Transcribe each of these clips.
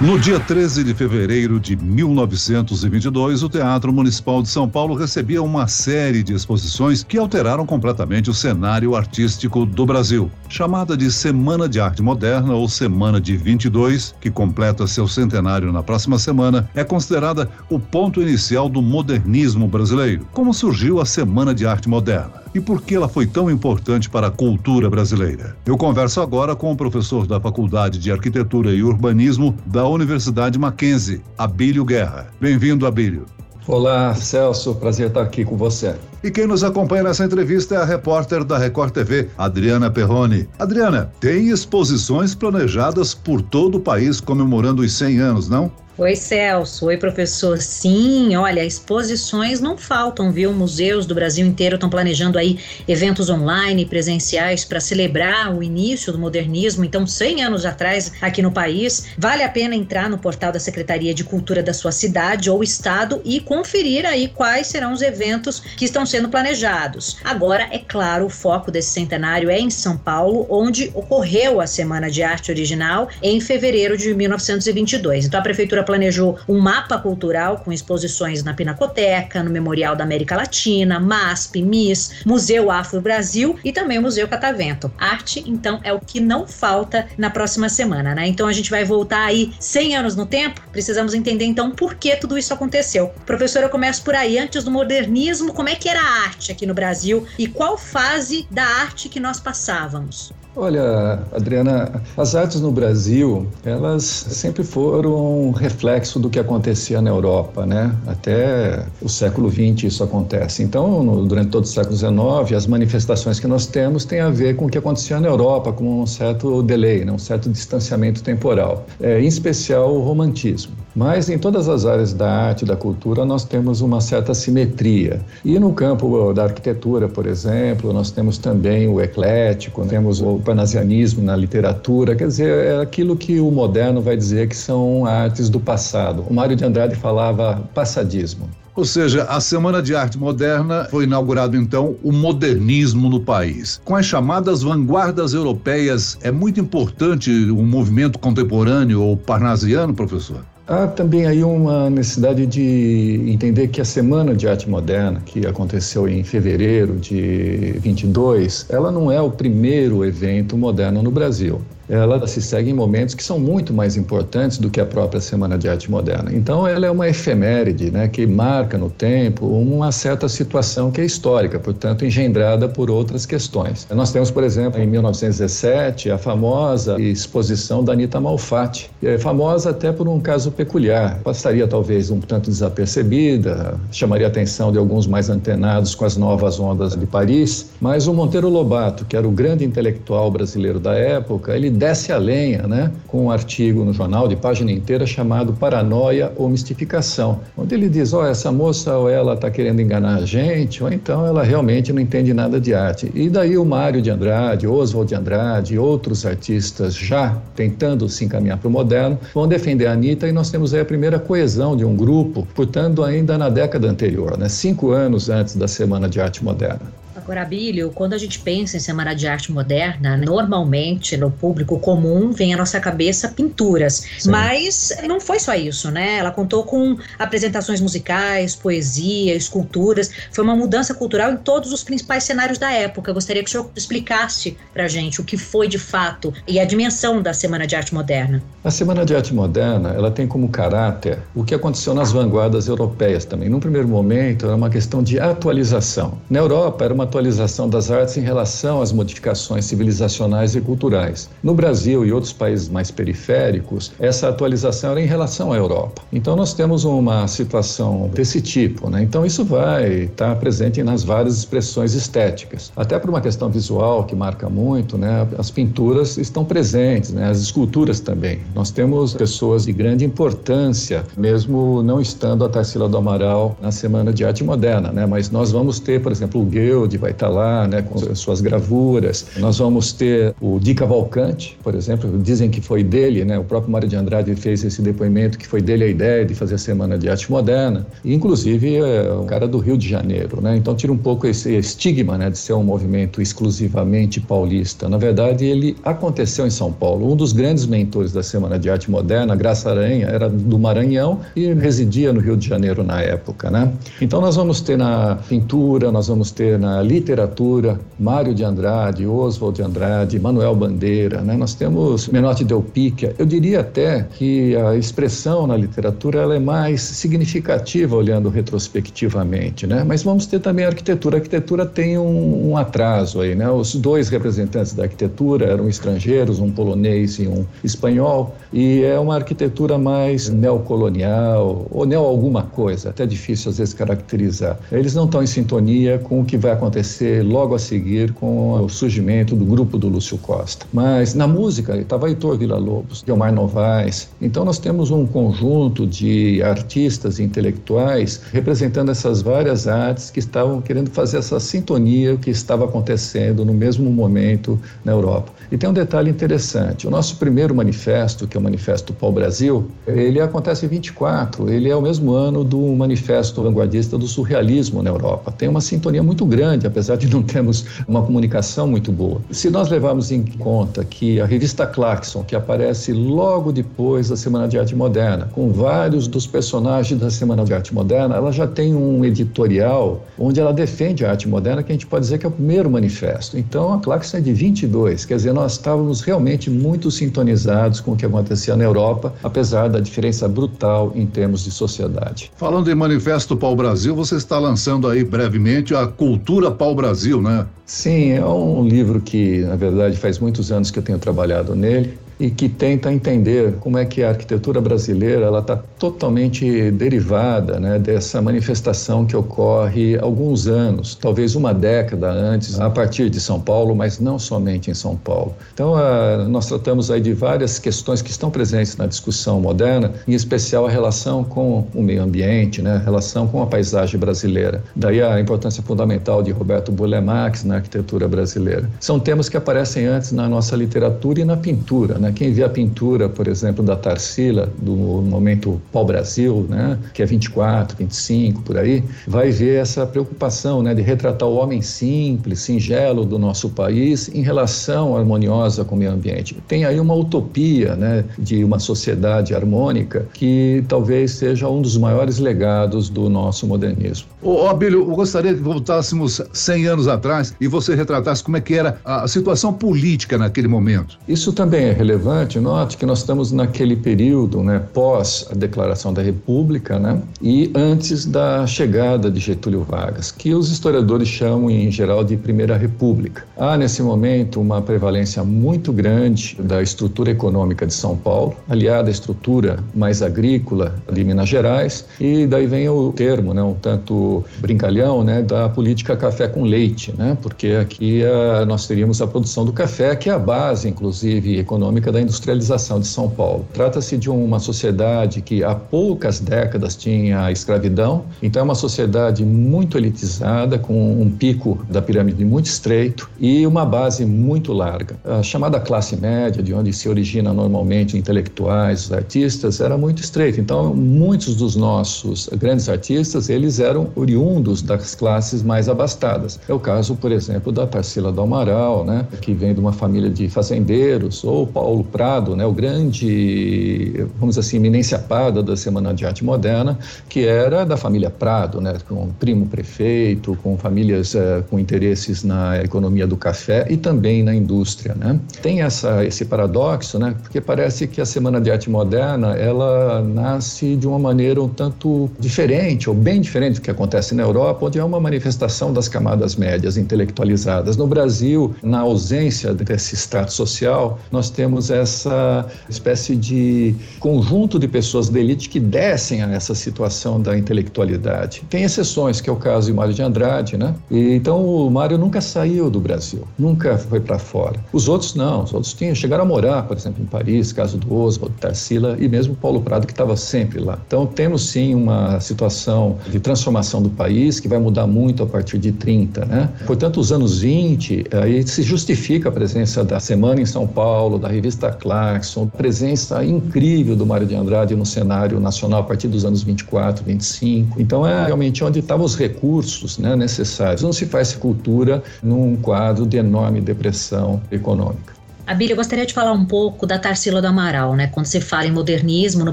No dia 13 de fevereiro de 1922, o Teatro Municipal de São Paulo recebia uma série de exposições que alteraram completamente o cenário artístico do Brasil. Chamada de Semana de Arte Moderna ou Semana de 22, que completa seu centenário na próxima semana, é considerada o ponto inicial do modernismo brasileiro. Como surgiu a Semana de Arte Moderna? E por que ela foi tão importante para a cultura brasileira. Eu converso agora com o professor da Faculdade de Arquitetura e Urbanismo da Universidade Mackenzie, Abílio Guerra. Bem-vindo, Abílio. Olá, Celso, prazer estar aqui com você. E quem nos acompanha nessa entrevista é a repórter da Record TV, Adriana Perrone. Adriana, tem exposições planejadas por todo o país comemorando os 100 anos, não? Oi, Celso. Oi, professor. Sim, olha, exposições não faltam, viu? Museus do Brasil inteiro estão planejando aí eventos online, presenciais, para celebrar o início do modernismo. Então, 100 anos atrás, aqui no país, vale a pena entrar no portal da Secretaria de Cultura da sua cidade ou estado e conferir aí quais serão os eventos que estão sendo planejados. Agora, é claro, o foco desse centenário é em São Paulo, onde ocorreu a Semana de Arte Original em fevereiro de 1922. Então, a Prefeitura planejou um mapa cultural com exposições na Pinacoteca, no Memorial da América Latina, MASP, MIS, Museu Afro Brasil e também o Museu Catavento. Arte, então, é o que não falta na próxima semana, né? Então a gente vai voltar aí 100 anos no tempo. Precisamos entender então por que tudo isso aconteceu. Professora, eu começo por aí. Antes do modernismo, como é que era a arte aqui no Brasil e qual fase da arte que nós passávamos? Olha, Adriana, as artes no Brasil, elas sempre foram reflexo do que acontecia na Europa, né? Até o século XX isso acontece. Então, no, durante todo o século XIX, as manifestações que nós temos têm a ver com o que acontecia na Europa, com um certo delay, né? um certo distanciamento temporal, é, em especial o romantismo. Mas em todas as áreas da arte da cultura nós temos uma certa simetria. E no campo da arquitetura, por exemplo, nós temos também o eclético, temos o panasianismo na literatura, quer dizer, é aquilo que o moderno vai dizer que são artes do passado. O Mário de Andrade falava passadismo. Ou seja, a Semana de Arte Moderna foi inaugurado então o modernismo no país. Com as chamadas vanguardas europeias, é muito importante o movimento contemporâneo ou parnasiano, professor? Há também aí uma necessidade de entender que a Semana de Arte Moderna, que aconteceu em fevereiro de 22, ela não é o primeiro evento moderno no Brasil ela se segue em momentos que são muito mais importantes do que a própria Semana de Arte Moderna. Então, ela é uma efeméride, né, que marca no tempo uma certa situação que é histórica, portanto, engendrada por outras questões. Nós temos, por exemplo, em 1917, a famosa exposição da Anita Malfatti, é famosa até por um caso peculiar. Passaria talvez um tanto desapercebida, chamaria a atenção de alguns mais antenados com as novas ondas de Paris, mas o Monteiro Lobato, que era o grande intelectual brasileiro da época, ele desce a lenha, né, com um artigo no jornal de página inteira chamado Paranoia ou Mistificação, onde ele diz: ó, oh, essa moça ou ela está querendo enganar a gente, ou então ela realmente não entende nada de arte. E daí o Mário de Andrade, Oswald de Andrade outros artistas já tentando se encaminhar para o moderno vão defender a Anitta e nós temos aí a primeira coesão de um grupo, portanto, ainda na década anterior, né, cinco anos antes da Semana de Arte Moderna. Agora, Bílio, quando a gente pensa em Semana de Arte Moderna, normalmente no público comum vem à nossa cabeça pinturas. Sim. Mas não foi só isso, né? Ela contou com apresentações musicais, poesia, esculturas. Foi uma mudança cultural em todos os principais cenários da época. Eu gostaria que o senhor explicasse pra gente o que foi de fato e a dimensão da Semana de Arte Moderna. A Semana de Arte Moderna, ela tem como caráter o que aconteceu nas vanguardas europeias também. Num primeiro momento, era uma questão de atualização. Na Europa, era uma atualização das artes em relação às modificações civilizacionais e culturais. No Brasil e outros países mais periféricos, essa atualização era em relação à Europa. Então nós temos uma situação desse tipo, né? Então isso vai estar presente nas várias expressões estéticas. Até por uma questão visual que marca muito, né? As pinturas estão presentes, né? As esculturas também. Nós temos pessoas de grande importância, mesmo não estando a Tarsila do Amaral na Semana de Arte Moderna, né? Mas nós vamos ter, por exemplo, o Guild vai estar lá, né, com suas gravuras. Nós vamos ter o Di Cavalcante, por exemplo, dizem que foi dele, né, o próprio Mário de Andrade fez esse depoimento que foi dele a ideia de fazer a Semana de Arte Moderna, inclusive é um cara do Rio de Janeiro, né, então tira um pouco esse estigma, né, de ser um movimento exclusivamente paulista. Na verdade, ele aconteceu em São Paulo. Um dos grandes mentores da Semana de Arte Moderna, Graça Aranha, era do Maranhão e residia no Rio de Janeiro na época, né? Então nós vamos ter na pintura, nós vamos ter na literatura, Mário de Andrade, Oswald de Andrade, Manuel Bandeira, né? Nós temos Menotti Del Picchia. Eu diria até que a expressão na literatura ela é mais significativa olhando retrospectivamente, né? Mas vamos ter também a arquitetura. A arquitetura tem um, um atraso aí, né? Os dois representantes da arquitetura eram estrangeiros, um polonês e um espanhol, e é uma arquitetura mais neocolonial ou neo alguma coisa, até difícil às vezes caracterizar. Eles não estão em sintonia com o que vai acontecer logo a seguir com o surgimento do grupo do Lúcio Costa. Mas na música estava Heitor Villa-Lobos, Guilmar Novaes. Então nós temos um conjunto de artistas e intelectuais representando essas várias artes que estavam querendo fazer essa sintonia que estava acontecendo no mesmo momento na Europa. E tem um detalhe interessante: o nosso primeiro manifesto, que é o Manifesto Pau Brasil, ele acontece em 24, ele é o mesmo ano do Manifesto Vanguardista do Surrealismo na Europa. Tem uma sintonia muito grande, apesar de não termos uma comunicação muito boa. Se nós levarmos em conta que a revista Clarkson, que aparece logo depois da Semana de Arte Moderna, com vários dos personagens da Semana de Arte Moderna, ela já tem um editorial onde ela defende a arte moderna, que a gente pode dizer que é o primeiro manifesto. Então, a Clarkson é de 22, quer dizer, nós estávamos realmente muito sintonizados com o que acontecia na Europa, apesar da diferença brutal em termos de sociedade. Falando em Manifesto Pau Brasil, você está lançando aí brevemente a Cultura Pau Brasil, né? Sim, é um livro que, na verdade, faz muitos anos que eu tenho trabalhado nele e que tenta entender como é que a arquitetura brasileira ela está totalmente derivada né, dessa manifestação que ocorre alguns anos, talvez uma década antes, a partir de São Paulo, mas não somente em São Paulo. Então, a, nós tratamos aí de várias questões que estão presentes na discussão moderna, em especial a relação com o meio ambiente, né, a relação com a paisagem brasileira. Daí a importância fundamental de Roberto Bulemax na arquitetura brasileira. São temas que aparecem antes na nossa literatura e na pintura, né? Quem vê a pintura, por exemplo, da Tarsila, do momento pau-brasil, né, que é 24, 25, por aí, vai ver essa preocupação né, de retratar o homem simples, singelo do nosso país em relação harmoniosa com o meio ambiente. Tem aí uma utopia né, de uma sociedade harmônica que talvez seja um dos maiores legados do nosso modernismo. Ô, Abílio, eu gostaria que voltássemos 100 anos atrás e você retratasse como é que era a situação política naquele momento. Isso também é relevante relevante, note que nós estamos naquele período, né, pós a declaração da República, né, e antes da chegada de Getúlio Vargas, que os historiadores chamam em geral de Primeira República. Há nesse momento uma prevalência muito grande da estrutura econômica de São Paulo, aliada à estrutura mais agrícola de Minas Gerais, e daí vem o termo, né, um tanto brincalhão, né, da política café com leite, né, porque aqui a, nós teríamos a produção do café, que é a base, inclusive, econômica da industrialização de São Paulo. Trata-se de uma sociedade que há poucas décadas tinha escravidão, então é uma sociedade muito elitizada, com um pico da pirâmide muito estreito e uma base muito larga. A chamada classe média, de onde se origina normalmente intelectuais, artistas, era muito estreita. Então, muitos dos nossos grandes artistas, eles eram oriundos das classes mais abastadas. É o caso, por exemplo, da Tarsila do Amaral, né, que vem de uma família de fazendeiros, ou Paulo Paulo Prado, né, o grande, vamos assim, eminência Pada da Semana de Arte Moderna, que era da família Prado, né, com primo prefeito, com famílias uh, com interesses na economia do café e também na indústria. Né. Tem essa, esse paradoxo, né, porque parece que a Semana de Arte Moderna ela nasce de uma maneira um tanto diferente, ou bem diferente do que acontece na Europa, onde é uma manifestação das camadas médias intelectualizadas. No Brasil, na ausência desse status social, nós temos temos essa espécie de conjunto de pessoas da elite que descem a essa situação da intelectualidade. Tem exceções, que é o caso de Mário de Andrade, né? E, então o Mário nunca saiu do Brasil, nunca foi para fora. Os outros não, os outros tinham, chegaram a morar, por exemplo, em Paris, caso do Oswald, Tarsila e mesmo Paulo Prado, que estava sempre lá. Então temos sim uma situação de transformação do país que vai mudar muito a partir de 30, né? Portanto, os anos 20, aí se justifica a presença da Semana em São Paulo, da revista Clarkson, a presença incrível do Mário de Andrade no cenário nacional a partir dos anos 24, 25. Então é realmente onde estavam os recursos né, necessários. Não se faz cultura num quadro de enorme depressão econômica. Abília, eu gostaria de falar um pouco da Tarsila do Amaral, né? Quando se fala em modernismo no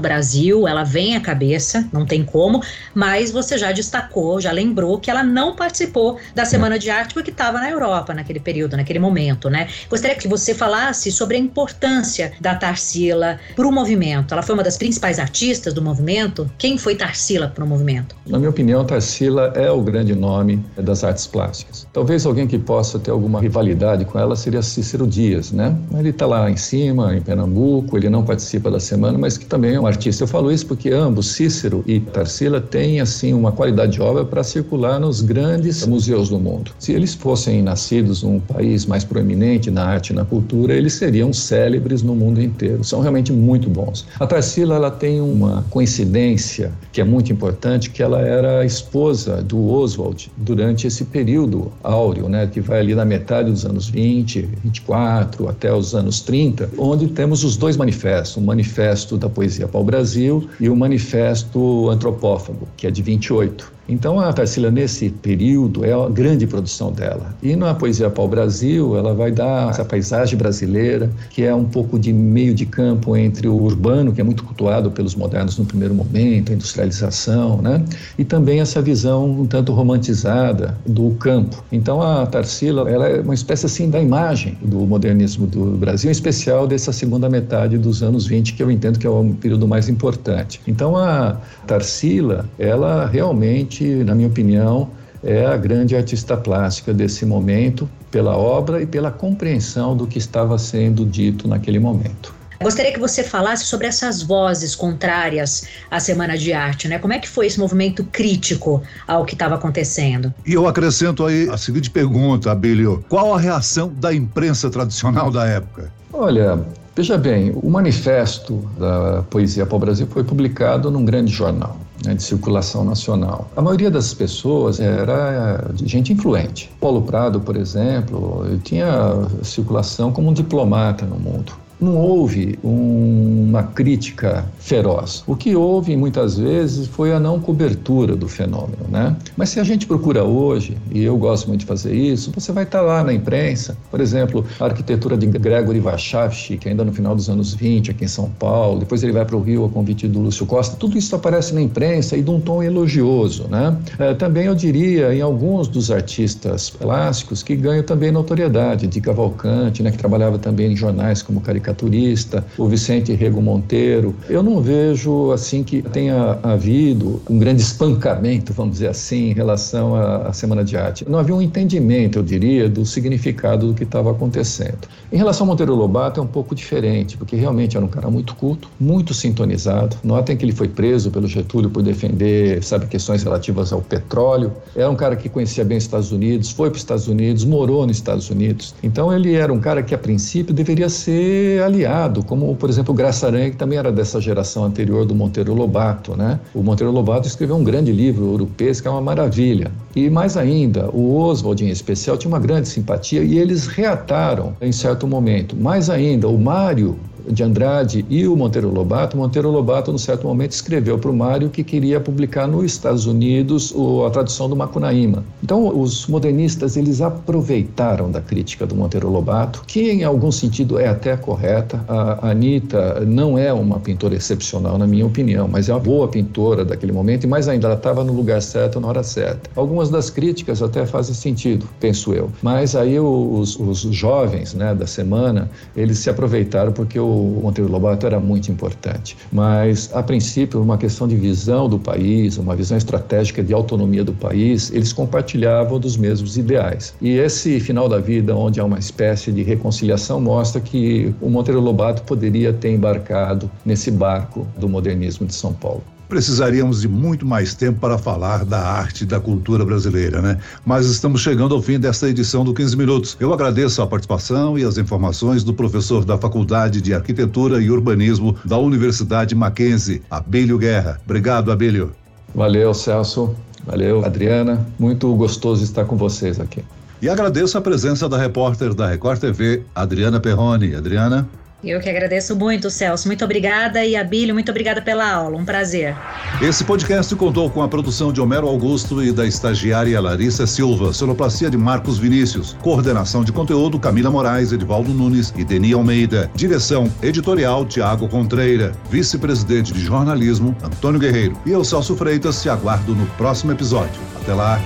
Brasil, ela vem à cabeça, não tem como, mas você já destacou, já lembrou que ela não participou da Semana de Arte porque estava na Europa naquele período, naquele momento, né? Gostaria que você falasse sobre a importância da Tarsila para o movimento. Ela foi uma das principais artistas do movimento. Quem foi Tarsila para o movimento? Na minha opinião, Tarsila é o grande nome das artes plásticas. Talvez alguém que possa ter alguma rivalidade com ela seria Cícero Dias, né? Ele está lá em cima, em Pernambuco, ele não participa da semana, mas que também é um artista. Eu falo isso porque ambos, Cícero e Tarsila, têm assim uma qualidade de obra para circular nos grandes museus do mundo. Se eles fossem nascidos num país mais proeminente na arte e na cultura, eles seriam célebres no mundo inteiro. São realmente muito bons. A Tarsila ela tem uma coincidência que é muito importante, que ela era esposa do Oswald durante esse período áureo, né, que vai ali na metade dos anos 20, 24 até os anos 30, onde temos os dois manifestos, o Manifesto da Poesia para o Brasil e o Manifesto Antropófago, que é de 28. Então a Tarsila nesse período é a grande produção dela. E na poesia pau Brasil, ela vai dar essa paisagem brasileira, que é um pouco de meio de campo entre o urbano, que é muito cultuado pelos modernos no primeiro momento, a industrialização, né? E também essa visão um tanto romantizada do campo. Então a Tarsila, ela é uma espécie assim da imagem do modernismo do Brasil, em especial dessa segunda metade dos anos 20, que eu entendo que é o período mais importante. Então a Tarsila, ela realmente na minha opinião, é a grande artista plástica desse momento, pela obra e pela compreensão do que estava sendo dito naquele momento. Gostaria que você falasse sobre essas vozes contrárias à Semana de Arte, né? Como é que foi esse movimento crítico ao que estava acontecendo? E eu acrescento aí a seguinte pergunta, Abílio: qual a reação da imprensa tradicional da época? Olha, veja bem, o manifesto da Poesia para o Brasil foi publicado num grande jornal né, de circulação nacional. A maioria das pessoas era gente influente. Paulo Prado, por exemplo, tinha circulação como um diplomata no mundo não houve um, uma crítica feroz. O que houve muitas vezes foi a não cobertura do fenômeno, né? Mas se a gente procura hoje, e eu gosto muito de fazer isso, você vai estar lá na imprensa, por exemplo, a arquitetura de Gregory Warshawski, que ainda no final dos anos 20 aqui em São Paulo, depois ele vai para o Rio a convite do Lúcio Costa, tudo isso aparece na imprensa e de um tom elogioso, né? É, também eu diria em alguns dos artistas plásticos que ganham também notoriedade, de Cavalcante, né, que trabalhava também em jornais como Caricatura caricaturista, o Vicente Rego Monteiro. Eu não vejo assim que tenha havido um grande espancamento, vamos dizer assim, em relação à, à Semana de Arte. Não havia um entendimento, eu diria, do significado do que estava acontecendo. Em relação ao Monteiro Lobato é um pouco diferente, porque realmente era um cara muito culto, muito sintonizado. Notem que ele foi preso pelo Getúlio por defender, sabe, questões relativas ao petróleo. Era um cara que conhecia bem os Estados Unidos, foi para os Estados Unidos, morou nos Estados Unidos. Então ele era um cara que a princípio deveria ser aliado, como por exemplo Graça Aranha, que também era dessa geração anterior do Monteiro Lobato, né? O Monteiro Lobato escreveu um grande livro, Europês, que é uma maravilha. E mais ainda, o Oswald em especial tinha uma grande simpatia e eles reataram em certo momento. Mais ainda, o Mário de Andrade e o Monteiro Lobato, Monteiro Lobato, num certo momento, escreveu para o Mário que queria publicar nos Estados Unidos a tradução do Macunaíma. Então, os modernistas, eles aproveitaram da crítica do Monteiro Lobato, que em algum sentido é até correta. A Anitta não é uma pintora excepcional, na minha opinião, mas é uma boa pintora daquele momento, e mais ainda, ela estava no lugar certo, na hora certa. Algumas das críticas até fazem sentido, penso eu. Mas aí os, os jovens né, da semana, eles se aproveitaram porque o o Monteiro Lobato era muito importante. Mas, a princípio, uma questão de visão do país, uma visão estratégica de autonomia do país, eles compartilhavam dos mesmos ideais. E esse final da vida, onde há uma espécie de reconciliação, mostra que o Monteiro Lobato poderia ter embarcado nesse barco do modernismo de São Paulo precisaríamos de muito mais tempo para falar da arte e da cultura brasileira, né? Mas estamos chegando ao fim desta edição do 15 Minutos. Eu agradeço a participação e as informações do professor da Faculdade de Arquitetura e Urbanismo da Universidade Mackenzie, Abelio Guerra. Obrigado, Abelio. Valeu, Celso. Valeu, Adriana. Muito gostoso estar com vocês aqui. E agradeço a presença da repórter da Record TV, Adriana Perrone. Adriana. Eu que agradeço muito, Celso. Muito obrigada e Abílio, muito obrigada pela aula. Um prazer. Esse podcast contou com a produção de Homero Augusto e da estagiária Larissa Silva, sonoplastia de Marcos Vinícius, coordenação de conteúdo Camila Moraes, Edvaldo Nunes e Deni Almeida, direção editorial Tiago Contreira, vice-presidente de jornalismo Antônio Guerreiro. E eu, Celso Freitas, te aguardo no próximo episódio. Até lá.